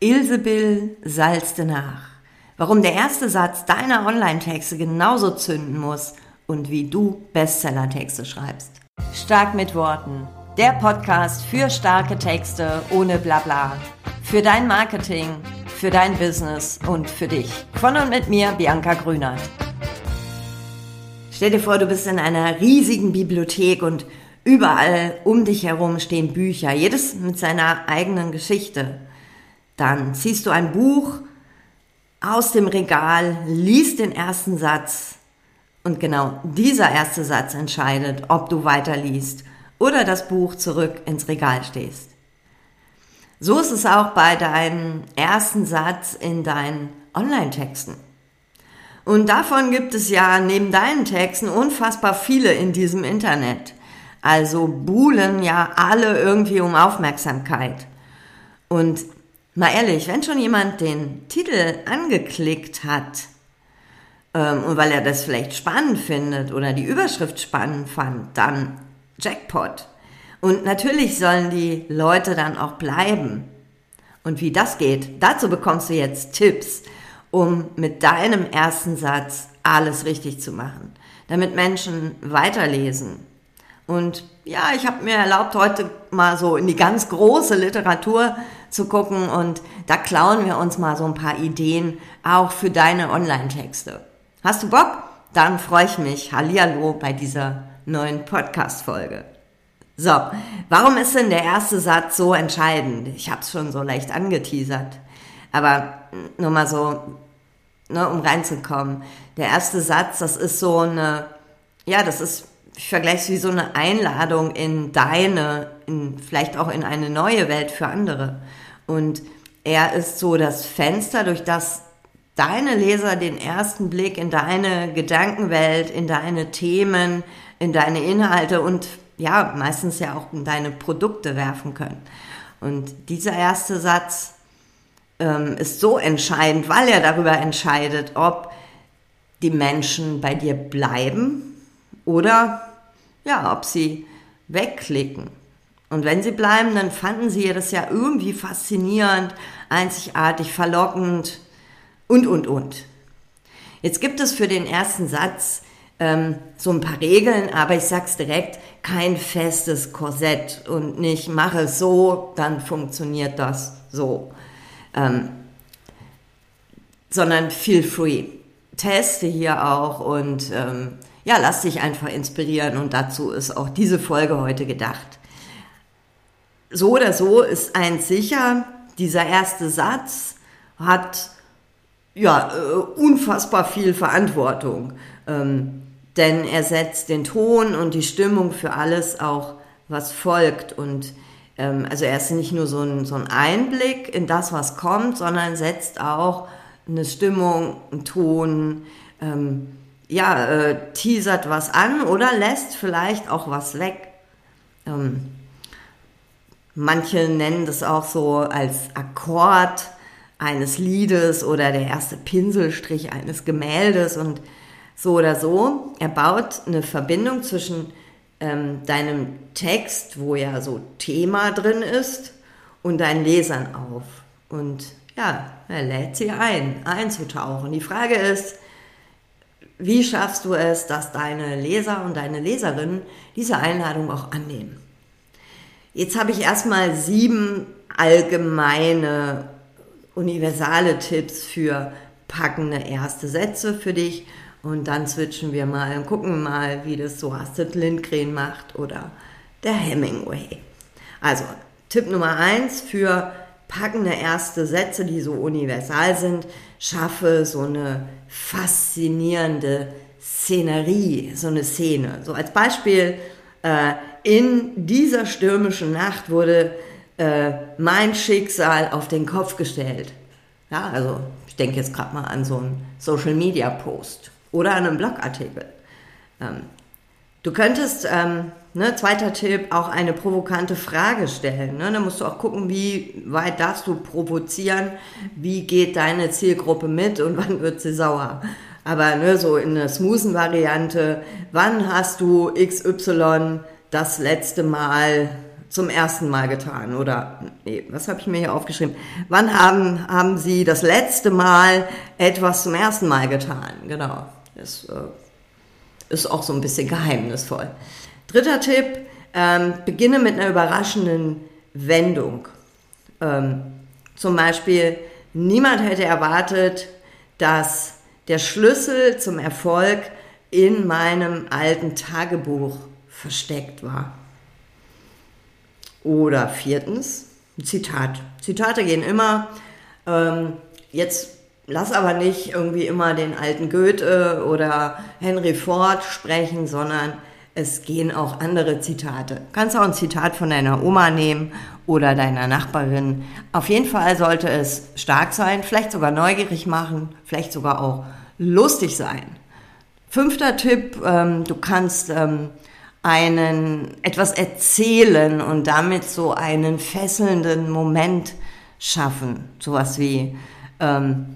Ilsebill salzte nach. Warum der erste Satz deiner Online-Texte genauso zünden muss und wie du Bestseller-Texte schreibst. Stark mit Worten. Der Podcast für starke Texte ohne Blabla. Für dein Marketing, für dein Business und für dich. Von und mit mir, Bianca Grünert. Stell dir vor, du bist in einer riesigen Bibliothek und überall um dich herum stehen Bücher, jedes mit seiner eigenen Geschichte. Dann ziehst du ein Buch aus dem Regal, liest den ersten Satz und genau dieser erste Satz entscheidet, ob du weiterliest oder das Buch zurück ins Regal stehst. So ist es auch bei deinem ersten Satz in deinen Online-Texten. Und davon gibt es ja neben deinen Texten unfassbar viele in diesem Internet. Also buhlen ja alle irgendwie um Aufmerksamkeit. Und Mal ehrlich, wenn schon jemand den Titel angeklickt hat, ähm, und weil er das vielleicht spannend findet oder die Überschrift spannend fand, dann Jackpot. Und natürlich sollen die Leute dann auch bleiben. Und wie das geht, dazu bekommst du jetzt Tipps, um mit deinem ersten Satz alles richtig zu machen, damit Menschen weiterlesen. Und ja, ich habe mir erlaubt, heute mal so in die ganz große Literatur zu gucken und da klauen wir uns mal so ein paar Ideen auch für deine Online-Texte. Hast du Bock? Dann freue ich mich. Hallihallo bei dieser neuen Podcast-Folge. So, warum ist denn der erste Satz so entscheidend? Ich habe es schon so leicht angeteasert. Aber nur mal so, ne, um reinzukommen. Der erste Satz, das ist so eine, ja, das ist ich vergleiche es wie so eine Einladung in deine, in, vielleicht auch in eine neue Welt für andere. Und er ist so das Fenster, durch das deine Leser den ersten Blick in deine Gedankenwelt, in deine Themen, in deine Inhalte und ja, meistens ja auch in deine Produkte werfen können. Und dieser erste Satz ähm, ist so entscheidend, weil er darüber entscheidet, ob die Menschen bei dir bleiben oder ja, ob sie wegklicken. Und wenn sie bleiben, dann fanden sie das ja irgendwie faszinierend, einzigartig, verlockend und, und, und. Jetzt gibt es für den ersten Satz ähm, so ein paar Regeln, aber ich sag's direkt, kein festes Korsett und nicht mache es so, dann funktioniert das so. Ähm, sondern feel free. Teste hier auch und ähm, ja, lass dich einfach inspirieren und dazu ist auch diese Folge heute gedacht. So oder so ist eins sicher, dieser erste Satz hat ja äh, unfassbar viel Verantwortung, ähm, denn er setzt den Ton und die Stimmung für alles auch, was folgt und ähm, also er ist nicht nur so ein, so ein Einblick in das, was kommt, sondern setzt auch eine Stimmung, einen Ton, ähm, ja, äh, teasert was an oder lässt vielleicht auch was weg. Ähm, manche nennen das auch so als Akkord eines Liedes oder der erste Pinselstrich eines Gemäldes und so oder so. Er baut eine Verbindung zwischen ähm, deinem Text, wo ja so Thema drin ist, und deinen Lesern auf. Und ja, er lädt sie ein, einzutauchen. Die Frage ist, wie schaffst du es, dass deine Leser und deine Leserinnen diese Einladung auch annehmen? Jetzt habe ich erstmal sieben allgemeine, universale Tipps für packende erste Sätze für dich und dann switchen wir mal und gucken mal, wie das so Astrid Lindgren macht oder der Hemingway. Also Tipp Nummer eins für packende erste Sätze, die so universal sind, schaffe so eine faszinierende Szenerie, so eine Szene. So als Beispiel, äh, in dieser stürmischen Nacht wurde äh, mein Schicksal auf den Kopf gestellt. Ja, also ich denke jetzt gerade mal an so einen Social Media Post oder an einen Blogartikel. Ähm, du könntest ähm, Ne, zweiter Tipp, auch eine provokante Frage stellen. Ne? Da musst du auch gucken, wie weit darfst du provozieren, wie geht deine Zielgruppe mit und wann wird sie sauer. Aber ne, so in der smoothen Variante, wann hast du XY das letzte Mal zum ersten Mal getan? Oder, nee, was habe ich mir hier aufgeschrieben? Wann haben, haben Sie das letzte Mal etwas zum ersten Mal getan? Genau, das äh, ist auch so ein bisschen geheimnisvoll. Dritter Tipp, ähm, beginne mit einer überraschenden Wendung. Ähm, zum Beispiel, niemand hätte erwartet, dass der Schlüssel zum Erfolg in meinem alten Tagebuch versteckt war. Oder viertens, ein Zitat. Zitate gehen immer. Ähm, jetzt lass aber nicht irgendwie immer den alten Goethe oder Henry Ford sprechen, sondern es gehen auch andere Zitate. Kannst auch ein Zitat von deiner Oma nehmen oder deiner Nachbarin. Auf jeden Fall sollte es stark sein, vielleicht sogar neugierig machen, vielleicht sogar auch lustig sein. Fünfter Tipp, ähm, du kannst ähm, einen etwas erzählen und damit so einen fesselnden Moment schaffen. Sowas wie, ähm,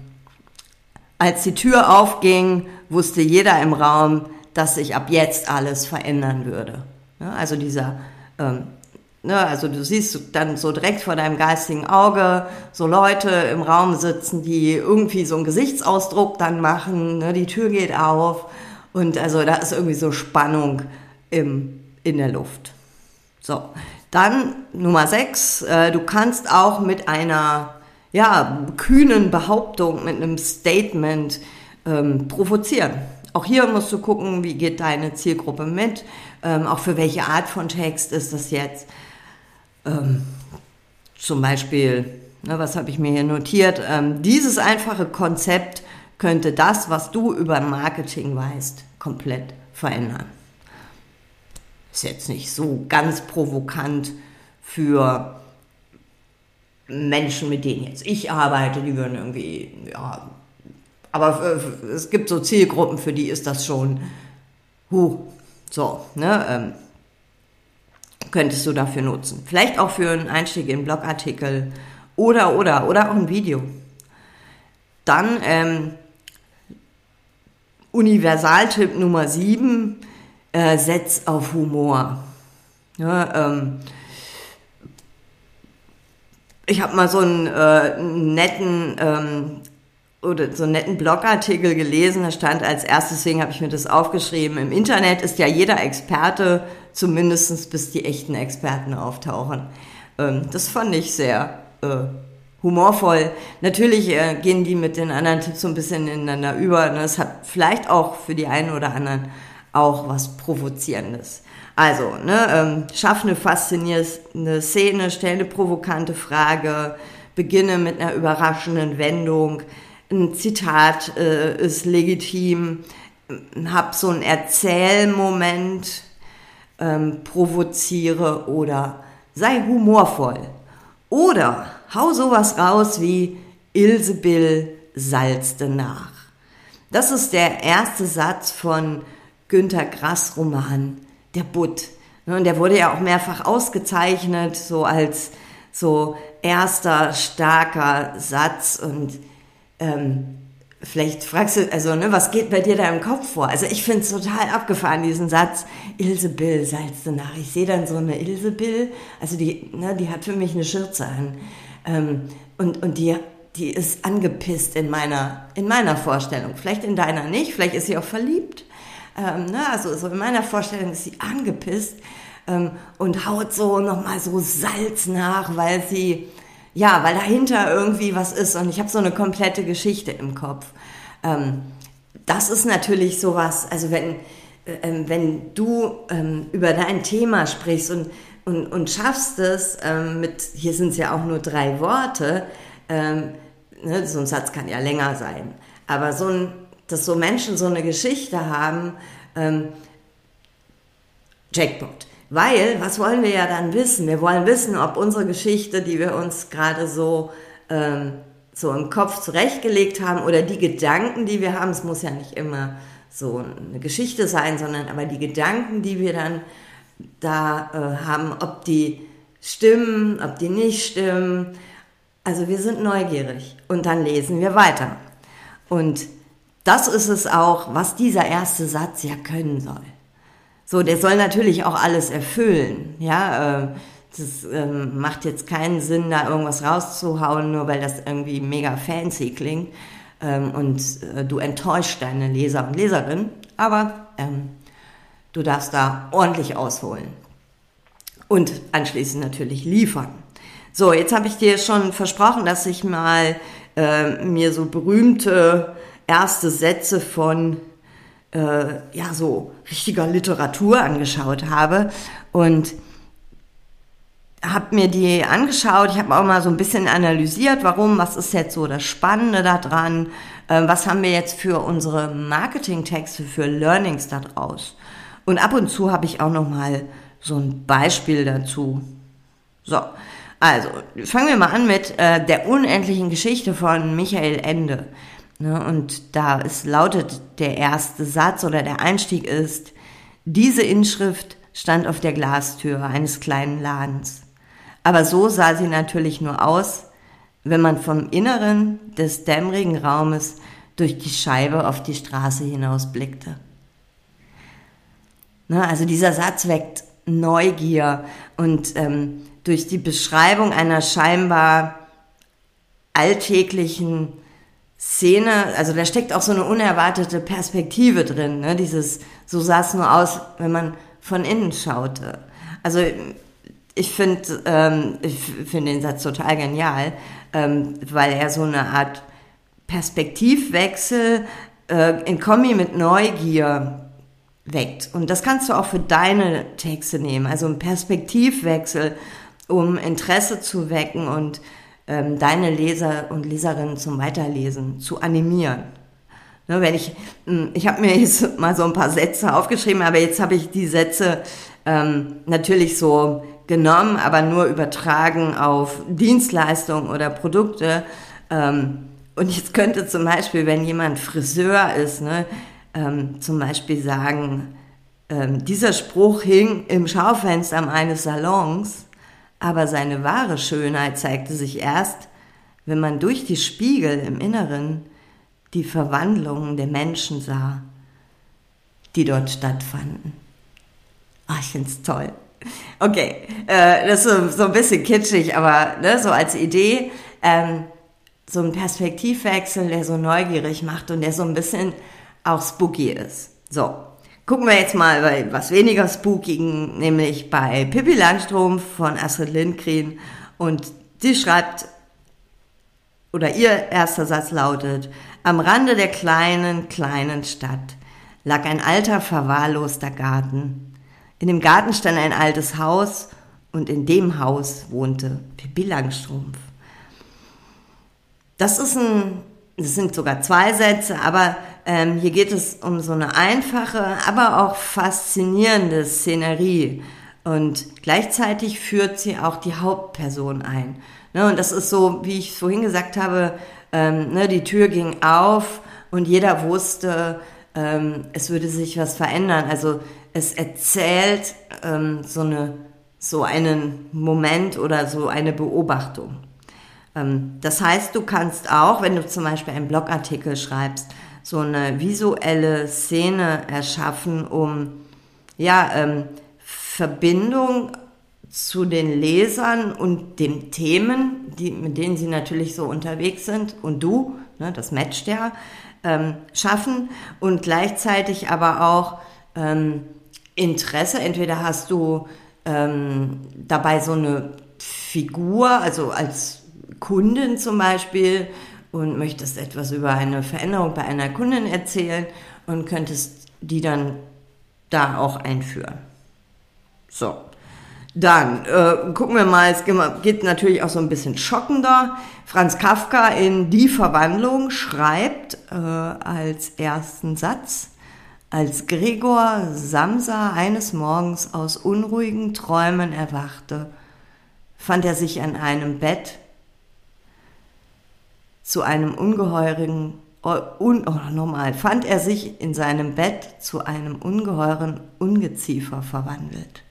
als die Tür aufging, wusste jeder im Raum, dass sich ab jetzt alles verändern würde. Ja, also dieser, ähm, ne, also du siehst dann so direkt vor deinem geistigen Auge so Leute im Raum sitzen, die irgendwie so einen Gesichtsausdruck dann machen, ne, die Tür geht auf und also da ist irgendwie so Spannung im, in der Luft. So, dann Nummer 6, äh, du kannst auch mit einer ja, kühnen Behauptung, mit einem Statement ähm, provozieren. Auch hier musst du gucken, wie geht deine Zielgruppe mit, ähm, auch für welche Art von Text ist das jetzt. Ähm, zum Beispiel, ne, was habe ich mir hier notiert? Ähm, dieses einfache Konzept könnte das, was du über Marketing weißt, komplett verändern. Ist jetzt nicht so ganz provokant für Menschen, mit denen jetzt ich arbeite, die würden irgendwie, ja, aber es gibt so Zielgruppen, für die ist das schon, huh, so, ne, ähm, könntest du dafür nutzen. Vielleicht auch für einen Einstieg in Blogartikel oder, oder, oder auch ein Video. Dann ähm, Universaltipp Nummer 7, äh, setz auf Humor. Ja, ähm, ich habe mal so einen äh, netten ähm, oder so einen netten Blogartikel gelesen, da stand als erstes, deswegen habe ich mir das aufgeschrieben, im Internet ist ja jeder Experte, zumindest bis die echten Experten auftauchen. Ähm, das fand ich sehr äh, humorvoll. Natürlich äh, gehen die mit den anderen Tipps so ein bisschen ineinander über. Und das hat vielleicht auch für die einen oder anderen auch was Provozierendes. Also, ne, ähm, schaff eine faszinierende Szene, stell eine provokante Frage, beginne mit einer überraschenden Wendung, ein Zitat äh, ist legitim, hab so einen Erzählmoment, ähm, provoziere oder sei humorvoll. Oder hau sowas raus wie Ilsebill salzte nach. Das ist der erste Satz von Günter Grass Roman Der Butt. Ne, und der wurde ja auch mehrfach ausgezeichnet, so als so erster starker Satz und ähm, vielleicht fragst du, also, ne, was geht bei dir da im Kopf vor? Also, ich finde es total abgefahren, diesen Satz, Ilse Bill, salzte nach. Ich sehe dann so eine Ilse Bill, also die, ne, die hat für mich eine Schürze an. Ähm, und, und die, die ist angepisst in meiner, in meiner Vorstellung. Vielleicht in deiner nicht, vielleicht ist sie auch verliebt. Ähm, ne, also, so in meiner Vorstellung ist sie angepisst ähm, und haut so nochmal so Salz nach, weil sie, ja, weil dahinter irgendwie was ist und ich habe so eine komplette Geschichte im Kopf. Ähm, das ist natürlich sowas, also wenn, äh, wenn du ähm, über dein Thema sprichst und, und, und schaffst es ähm, mit, hier sind es ja auch nur drei Worte, ähm, ne, so ein Satz kann ja länger sein, aber so ein, dass so Menschen so eine Geschichte haben, ähm, Jackpot. Weil, was wollen wir ja dann wissen? Wir wollen wissen, ob unsere Geschichte, die wir uns gerade so, ähm, so im Kopf zurechtgelegt haben oder die Gedanken, die wir haben, es muss ja nicht immer so eine Geschichte sein, sondern aber die Gedanken, die wir dann da äh, haben, ob die stimmen, ob die nicht stimmen. Also wir sind neugierig und dann lesen wir weiter. Und das ist es auch, was dieser erste Satz ja können soll. So, der soll natürlich auch alles erfüllen. Ja, äh, Das ähm, macht jetzt keinen Sinn, da irgendwas rauszuhauen, nur weil das irgendwie mega fancy klingt ähm, und äh, du enttäuscht deine Leser und Leserinnen. Aber ähm, du darfst da ordentlich ausholen. Und anschließend natürlich liefern. So, jetzt habe ich dir schon versprochen, dass ich mal äh, mir so berühmte erste Sätze von äh, ja so richtiger Literatur angeschaut habe und habe mir die angeschaut. Ich habe auch mal so ein bisschen analysiert, warum, was ist jetzt so das Spannende daran, äh, was haben wir jetzt für unsere Marketingtexte, für Learnings daraus. Und ab und zu habe ich auch noch mal so ein Beispiel dazu. So, also fangen wir mal an mit äh, der unendlichen Geschichte von Michael Ende. Ne, und da ist, lautet der erste Satz oder der Einstieg ist, diese Inschrift stand auf der Glastür eines kleinen Ladens. Aber so sah sie natürlich nur aus, wenn man vom Inneren des dämmerigen Raumes durch die Scheibe auf die Straße hinaus blickte. Ne, also dieser Satz weckt Neugier und ähm, durch die Beschreibung einer scheinbar alltäglichen Szene, also da steckt auch so eine unerwartete Perspektive drin, ne? dieses, so sah es nur aus, wenn man von innen schaute. Also ich finde ähm, ich finde den Satz total genial, ähm, weil er so eine Art Perspektivwechsel äh, in Kombi mit Neugier weckt. Und das kannst du auch für deine Texte nehmen, also ein Perspektivwechsel, um Interesse zu wecken und ähm, deine Leser und Leserinnen zum Weiterlesen zu animieren. Ne, wenn ich, hm, ich habe mir jetzt mal so ein paar Sätze aufgeschrieben, aber jetzt habe ich die Sätze ähm, natürlich so genommen, aber nur übertragen auf Dienstleistungen oder Produkte. Ähm, und jetzt könnte zum Beispiel, wenn jemand Friseur ist, ne, ähm, zum Beispiel sagen, ähm, dieser Spruch hing im Schaufenster meines Salons, aber seine wahre Schönheit zeigte sich erst, wenn man durch die Spiegel im Inneren die Verwandlungen der Menschen sah, die dort stattfanden. Ach, ich finde es toll. Okay, äh, das ist so, so, ein bisschen kitschig, aber ne, so als Idee, ähm, so ein Perspektivwechsel, der so neugierig macht und der so ein bisschen auch spooky ist. So, gucken wir jetzt mal bei was weniger spookigen, nämlich bei Pippi Langstrumpf von Astrid Lindgren und die schreibt, oder ihr erster Satz lautet, am Rande der kleinen, kleinen Stadt lag ein alter, verwahrloster Garten. In dem Garten stand ein altes Haus und in dem Haus wohnte Pippi Langstrumpf. Das ist ein, das sind sogar zwei Sätze, aber ähm, hier geht es um so eine einfache, aber auch faszinierende Szenerie. Und gleichzeitig führt sie auch die Hauptperson ein. Ne, und das ist so, wie ich vorhin gesagt habe, ähm, ne, die Tür ging auf und jeder wusste, ähm, es würde sich was verändern. Also es erzählt ähm, so, eine, so einen Moment oder so eine Beobachtung. Ähm, das heißt, du kannst auch, wenn du zum Beispiel einen Blogartikel schreibst, so eine visuelle Szene erschaffen, um ja ähm, Verbindung zu den Lesern und den Themen, die, mit denen sie natürlich so unterwegs sind und du, ne, das matcht ja, ähm, schaffen und gleichzeitig aber auch ähm, Interesse. Entweder hast du ähm, dabei so eine Figur, also als Kundin zum Beispiel, und möchtest etwas über eine Veränderung bei einer Kundin erzählen und könntest die dann da auch einführen. So. Dann äh, gucken wir mal, es geht natürlich auch so ein bisschen schockender. Franz Kafka in Die Verwandlung schreibt äh, als ersten Satz, als Gregor Samsa eines Morgens aus unruhigen Träumen erwachte, fand er sich an einem Bett zu einem ungeheuren, un, oh, nochmal, fand er sich in seinem Bett zu einem ungeheuren Ungeziefer verwandelt.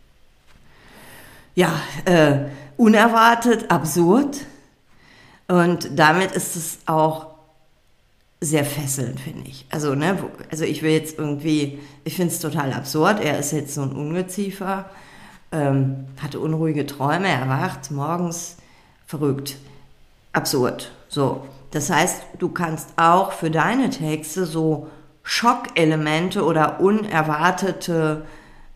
Ja, äh, unerwartet, absurd. Und damit ist es auch sehr fesselnd, finde ich. Also, ne, also ich will jetzt irgendwie, ich finde es total absurd. Er ist jetzt so ein Ungeziefer. ähm, hatte unruhige Träume, erwacht morgens, verrückt, absurd. So, das heißt, du kannst auch für deine Texte so Schockelemente oder unerwartete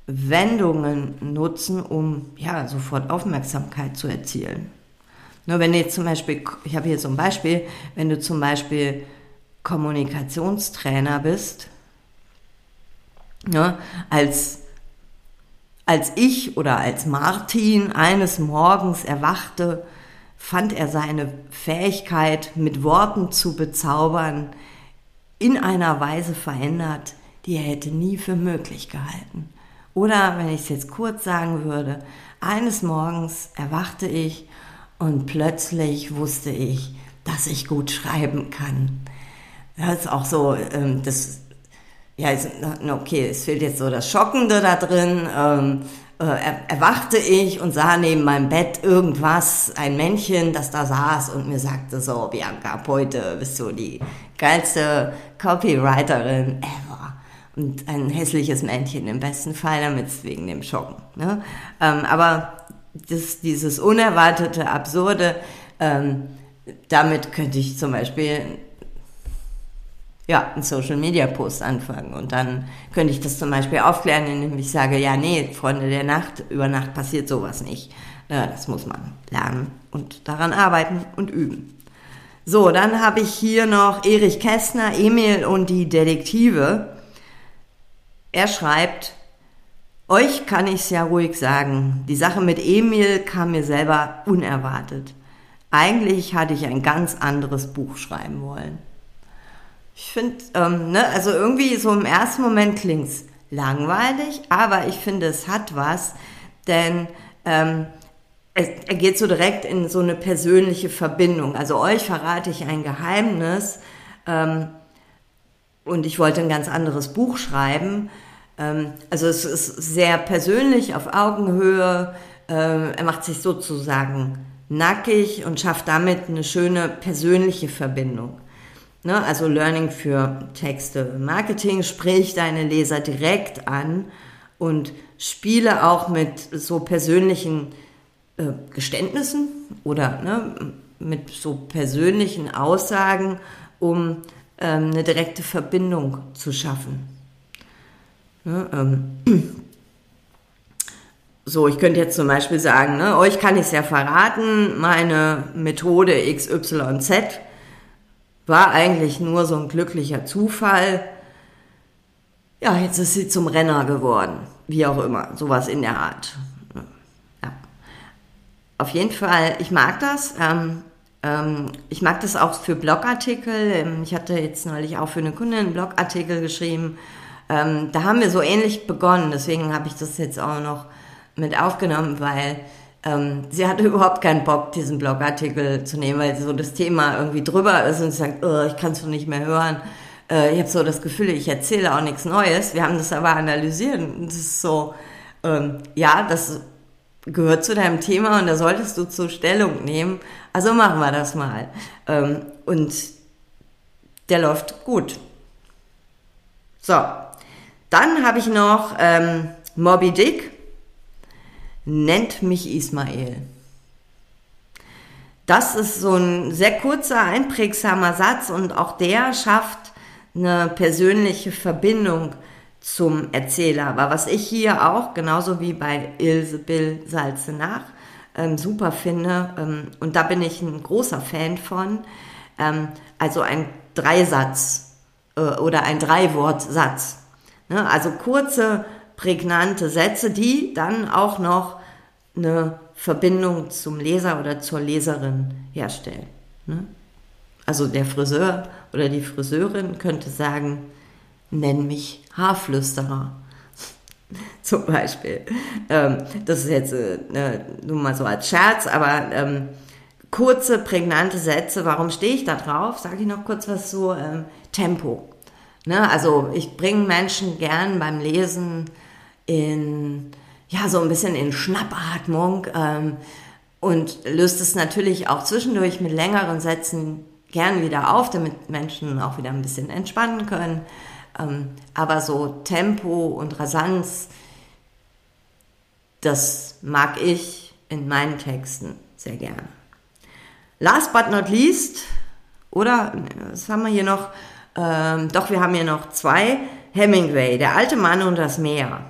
Wendungen nutzen, um ja sofort Aufmerksamkeit zu erzielen. Nur wenn du zum Beispiel, ich habe hier so ein Beispiel, wenn du zum Beispiel Kommunikationstrainer bist, ne, als, als ich oder als Martin eines Morgens erwachte, fand er seine Fähigkeit, mit Worten zu bezaubern, in einer Weise verändert, die er hätte nie für möglich gehalten. Oder wenn ich es jetzt kurz sagen würde, eines Morgens erwachte ich und plötzlich wusste ich, dass ich gut schreiben kann. Das ist auch so, ähm, das, ja, okay, es fehlt jetzt so das Schockende da drin. Ähm, äh, erwachte ich und sah neben meinem Bett irgendwas, ein Männchen, das da saß und mir sagte so, Bianca, ab heute bist du die geilste Copywriterin ever. Und ein hässliches Männchen im besten Fall, damit es wegen dem Schocken. Ne? Ähm, aber das, dieses unerwartete, absurde, ähm, damit könnte ich zum Beispiel ja, einen Social Media Post anfangen. Und dann könnte ich das zum Beispiel aufklären, indem ich sage, ja, nee, Freunde der Nacht, über Nacht passiert sowas nicht. Ja, das muss man lernen und daran arbeiten und üben. So, dann habe ich hier noch Erich Kästner, Emil und die Detektive. Er schreibt, euch kann ich's ja ruhig sagen. Die Sache mit Emil kam mir selber unerwartet. Eigentlich hatte ich ein ganz anderes Buch schreiben wollen. Ich finde, ähm, ne, also irgendwie so im ersten Moment klingt's langweilig, aber ich finde, es hat was, denn ähm, es, er geht so direkt in so eine persönliche Verbindung. Also euch verrate ich ein Geheimnis ähm, und ich wollte ein ganz anderes Buch schreiben. Ähm, also es ist sehr persönlich, auf Augenhöhe. Ähm, er macht sich sozusagen nackig und schafft damit eine schöne persönliche Verbindung. Ne? Also Learning für Texte. Marketing, sprich deine Leser direkt an und spiele auch mit so persönlichen äh, Geständnissen oder ne, mit so persönlichen Aussagen, um ähm, eine direkte Verbindung zu schaffen. Ne, ähm, so, ich könnte jetzt zum Beispiel sagen, ne, euch kann ich es ja verraten, meine Methode XYZ war eigentlich nur so ein glücklicher Zufall. Ja, jetzt ist sie zum Renner geworden. Wie auch immer, sowas in der Art. Ja. Auf jeden Fall, ich mag das. Ähm, ähm, ich mag das auch für Blogartikel. Ähm, ich hatte jetzt neulich auch für eine Kundin einen Blogartikel geschrieben. Ähm, da haben wir so ähnlich begonnen. Deswegen habe ich das jetzt auch noch mit aufgenommen, weil ähm, sie hatte überhaupt keinen Bock, diesen Blogartikel zu nehmen, weil so das Thema irgendwie drüber ist und sie sagt, oh, ich kann es doch nicht mehr hören. Äh, ich habe so das Gefühl, ich erzähle auch nichts Neues. Wir haben das aber analysiert und das ist so, ähm, ja, das gehört zu deinem Thema und da solltest du zur Stellung nehmen. Also machen wir das mal. Ähm, und der läuft gut. So, dann habe ich noch ähm, Moby Dick nennt mich Ismael. Das ist so ein sehr kurzer, einprägsamer Satz und auch der schafft eine persönliche Verbindung zum Erzähler. Aber was ich hier auch, genauso wie bei Ilse Bill Salze nach, ähm, super finde, ähm, und da bin ich ein großer Fan von, ähm, also ein Dreisatz äh, oder ein Dreiwortsatz. Ne? Also kurze, prägnante Sätze, die dann auch noch eine Verbindung zum Leser oder zur Leserin herstellen. Ne? Also der Friseur oder die Friseurin könnte sagen, nenn mich Haarflüsterer. Zum Beispiel. Ähm, das ist jetzt äh, ne, nur mal so als Scherz, aber ähm, kurze, prägnante Sätze. Warum stehe ich da drauf? Sage ich noch kurz was zu ähm, Tempo. Ne? Also ich bringe Menschen gern beim Lesen in ja, so ein bisschen in Schnappatmung ähm, und löst es natürlich auch zwischendurch mit längeren Sätzen gern wieder auf, damit Menschen auch wieder ein bisschen entspannen können. Ähm, aber so Tempo und Rasanz, das mag ich in meinen Texten sehr gerne. Last but not least, oder was haben wir hier noch? Ähm, doch, wir haben hier noch zwei. Hemingway, der alte Mann und das Meer.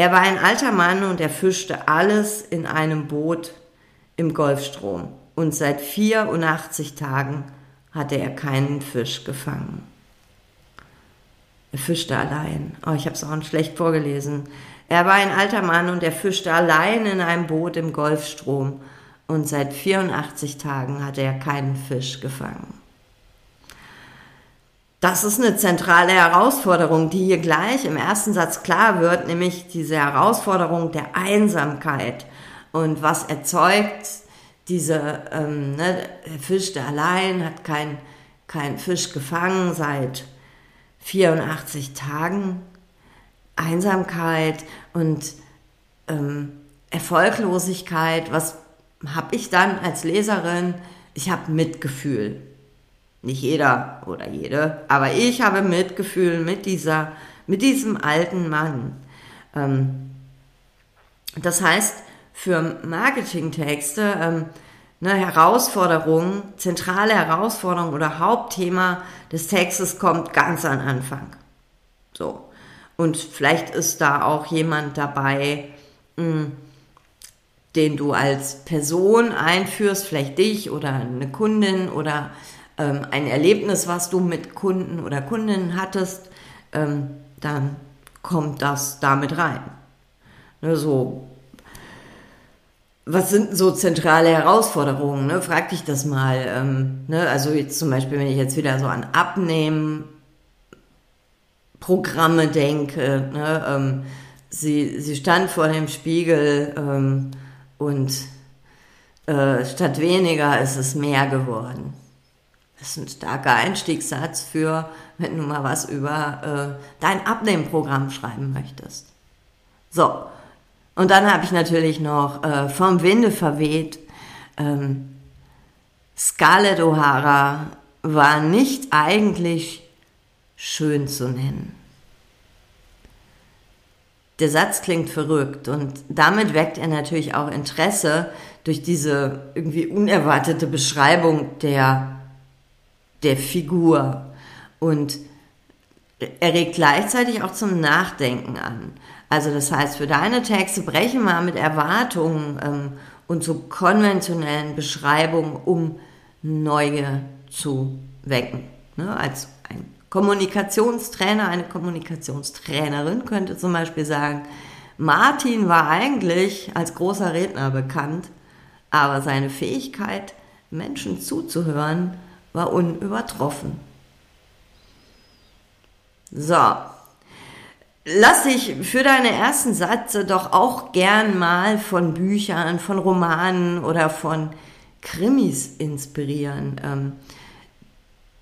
Er war ein alter Mann und er fischte alles in einem Boot im Golfstrom. Und seit 84 Tagen hatte er keinen Fisch gefangen. Er fischte allein. Oh, ich habe es auch schlecht vorgelesen. Er war ein alter Mann und er fischte allein in einem Boot im Golfstrom. Und seit 84 Tagen hatte er keinen Fisch gefangen. Das ist eine zentrale Herausforderung, die hier gleich im ersten Satz klar wird, nämlich diese Herausforderung der Einsamkeit. Und was erzeugt diese, ähm, ne, der Fisch, der allein hat kein, kein Fisch gefangen seit 84 Tagen, Einsamkeit und ähm, Erfolglosigkeit. Was habe ich dann als Leserin? Ich habe Mitgefühl. Nicht jeder oder jede, aber ich habe Mitgefühl mit dieser, mit diesem alten Mann. Ähm, das heißt, für Marketingtexte ähm, eine Herausforderung, zentrale Herausforderung oder Hauptthema des Textes kommt ganz am Anfang. So. Und vielleicht ist da auch jemand dabei, mh, hm, den du als Person einführst, vielleicht dich oder eine Kundin oder ähm, ein Erlebnis, was du mit Kunden oder Kundinnen hattest, ähm, dann kommt das damit rein. Ne, so was sind so zentrale Herausforderungen? Ne? Frag dich das mal. Ähm, ne? Also jetzt zum Beispiel, wenn ich jetzt wieder so an Abnehmen Programme denke. Ne? Ähm, sie, sie stand vor dem Spiegel ähm, und äh, statt weniger ist es mehr geworden. Das ist ein starker Einstiegssatz für, wenn du mal was über äh, dein Abnehmprogramm schreiben möchtest. So, und dann habe ich natürlich noch äh, vom Winde verweht. Ähm, Scarlett O'Hara war nicht eigentlich schön zu nennen. Der Satz klingt verrückt und damit weckt er natürlich auch Interesse durch diese irgendwie unerwartete Beschreibung der, der Figur und er regt gleichzeitig auch zum Nachdenken an. Also das heißt, für deine Texte brechen wir mit Erwartungen ähm, und so konventionellen Beschreibungen, um Neugier zu wecken. Ne? Als ein Kommunikationstrainer, eine Kommunikationstrainerin könnte zum Beispiel sagen, Martin war eigentlich als großer Redner bekannt, aber seine Fähigkeit, Menschen zuzuhören, war unübertroffen. So, lass dich für deine ersten Sätze doch auch gern mal von Büchern, von Romanen oder von Krimis inspirieren. Ähm,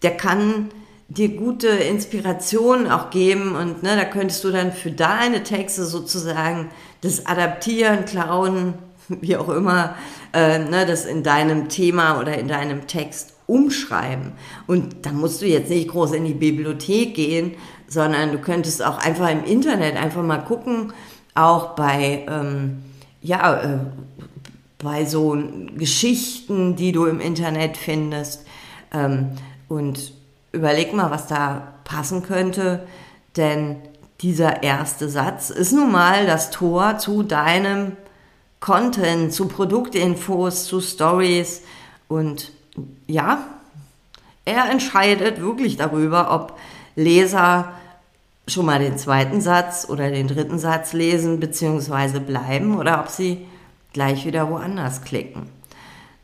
der kann dir gute Inspiration auch geben und ne, da könntest du dann für deine Texte sozusagen das Adaptieren, Klauen, wie auch immer, äh, ne, das in deinem Thema oder in deinem Text umschreiben. Und da musst du jetzt nicht groß in die Bibliothek gehen, sondern du könntest auch einfach im Internet einfach mal gucken, auch bei, ähm, ja, äh, bei so Geschichten, die du im Internet findest. Ähm, und überleg mal, was da passen könnte, denn dieser erste Satz ist nun mal das Tor zu deinem Content, zu Produktinfos, zu Stories und ja, er entscheidet wirklich darüber, ob Leser schon mal den zweiten Satz oder den dritten Satz lesen bzw. bleiben oder ob sie gleich wieder woanders klicken.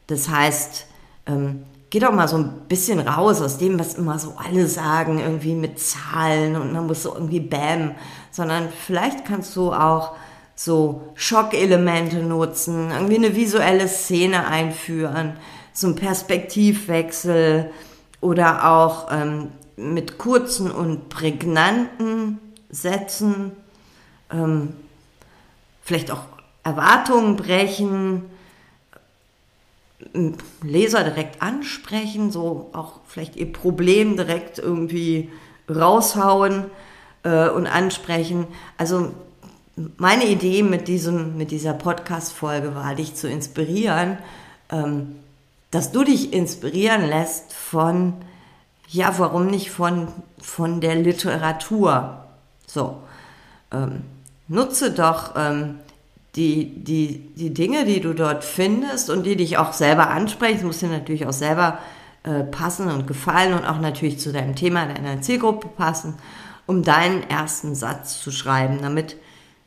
Das heißt, ähm, geh doch mal so ein bisschen raus aus dem, was immer so alle sagen, irgendwie mit Zahlen und man muss so irgendwie Bäm, sondern vielleicht kannst du auch so Schockelemente nutzen, irgendwie eine visuelle Szene einführen, ein Perspektivwechsel oder auch ähm, mit kurzen und prägnanten Sätzen, ähm, vielleicht auch Erwartungen brechen, Leser direkt ansprechen, so auch vielleicht ihr Problem direkt irgendwie raushauen äh, und ansprechen. Also meine Idee mit, diesem, mit dieser Podcast-Folge war, dich zu inspirieren, ähm, dass du dich inspirieren lässt von, ja, warum nicht von, von der Literatur? So, ähm, nutze doch ähm, die, die, die Dinge, die du dort findest und die dich auch selber ansprechen. Es muss dir natürlich auch selber äh, passen und gefallen und auch natürlich zu deinem Thema, deiner Zielgruppe passen, um deinen ersten Satz zu schreiben, damit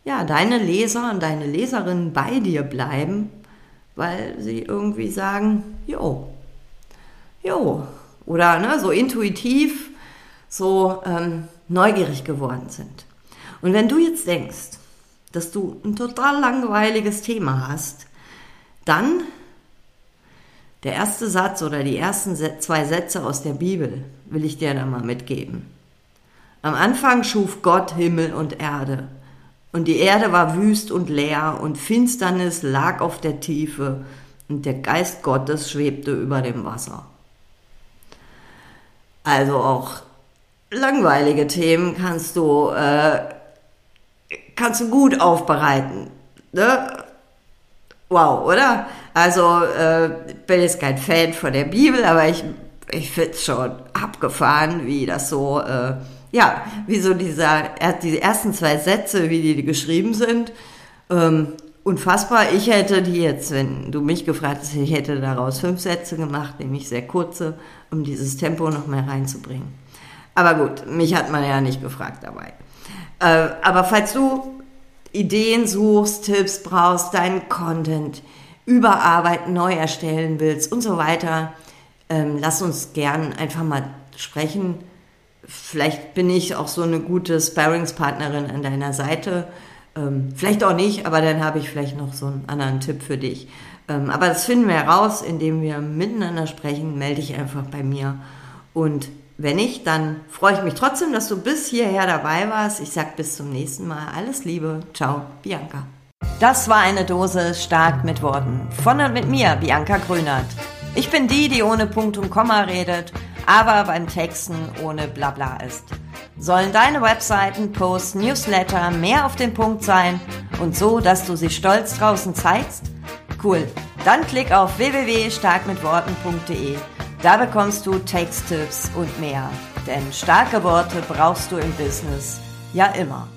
ja, deine Leser und deine Leserinnen bei dir bleiben, weil sie irgendwie sagen, jo, jo, oder ne, so intuitiv, so ähm, neugierig geworden sind. Und wenn du jetzt denkst, dass du ein total langweiliges Thema hast, dann der erste Satz oder die ersten zwei Sätze aus der Bibel will ich dir da mal mitgeben. Am Anfang schuf Gott Himmel und Erde. Und die Erde war wüst und leer und Finsternis lag auf der Tiefe und der Geist Gottes schwebte über dem Wasser. Also auch langweilige Themen kannst du, äh, kannst du gut aufbereiten. Ne? Wow, oder? Also, äh, bin jetzt kein Fan von der Bibel, aber ich, ich finde es schon abgefahren, wie das so, äh, ja, wie so dieser, diese ersten zwei Sätze, wie die geschrieben sind. Ähm, unfassbar. Ich hätte die jetzt, wenn du mich gefragt hast, ich hätte daraus fünf Sätze gemacht, nämlich sehr kurze, um dieses Tempo noch mehr reinzubringen. Aber gut, mich hat man ja nicht gefragt dabei. Äh, aber falls du Ideen suchst, Tipps brauchst, deinen Content überarbeiten, neu erstellen willst und so weiter, ähm, lass uns gern einfach mal sprechen vielleicht bin ich auch so eine gute Sparringspartnerin an deiner Seite. Ähm, vielleicht auch nicht, aber dann habe ich vielleicht noch so einen anderen Tipp für dich. Ähm, aber das finden wir heraus, indem wir miteinander sprechen. Melde dich einfach bei mir. Und wenn nicht, dann freue ich mich trotzdem, dass du bis hierher dabei warst. Ich sage bis zum nächsten Mal. Alles Liebe. Ciao, Bianca. Das war eine Dose stark mit Worten. Von und mit mir, Bianca Grünert. Ich bin die, die ohne Punkt und Komma redet aber beim Texten ohne Blabla ist. Sollen deine Webseiten, Posts, Newsletter mehr auf den Punkt sein und so, dass du sie stolz draußen zeigst? Cool. Dann klick auf www.starkmitworten.de. Da bekommst du Texttipps und mehr. Denn starke Worte brauchst du im Business ja immer.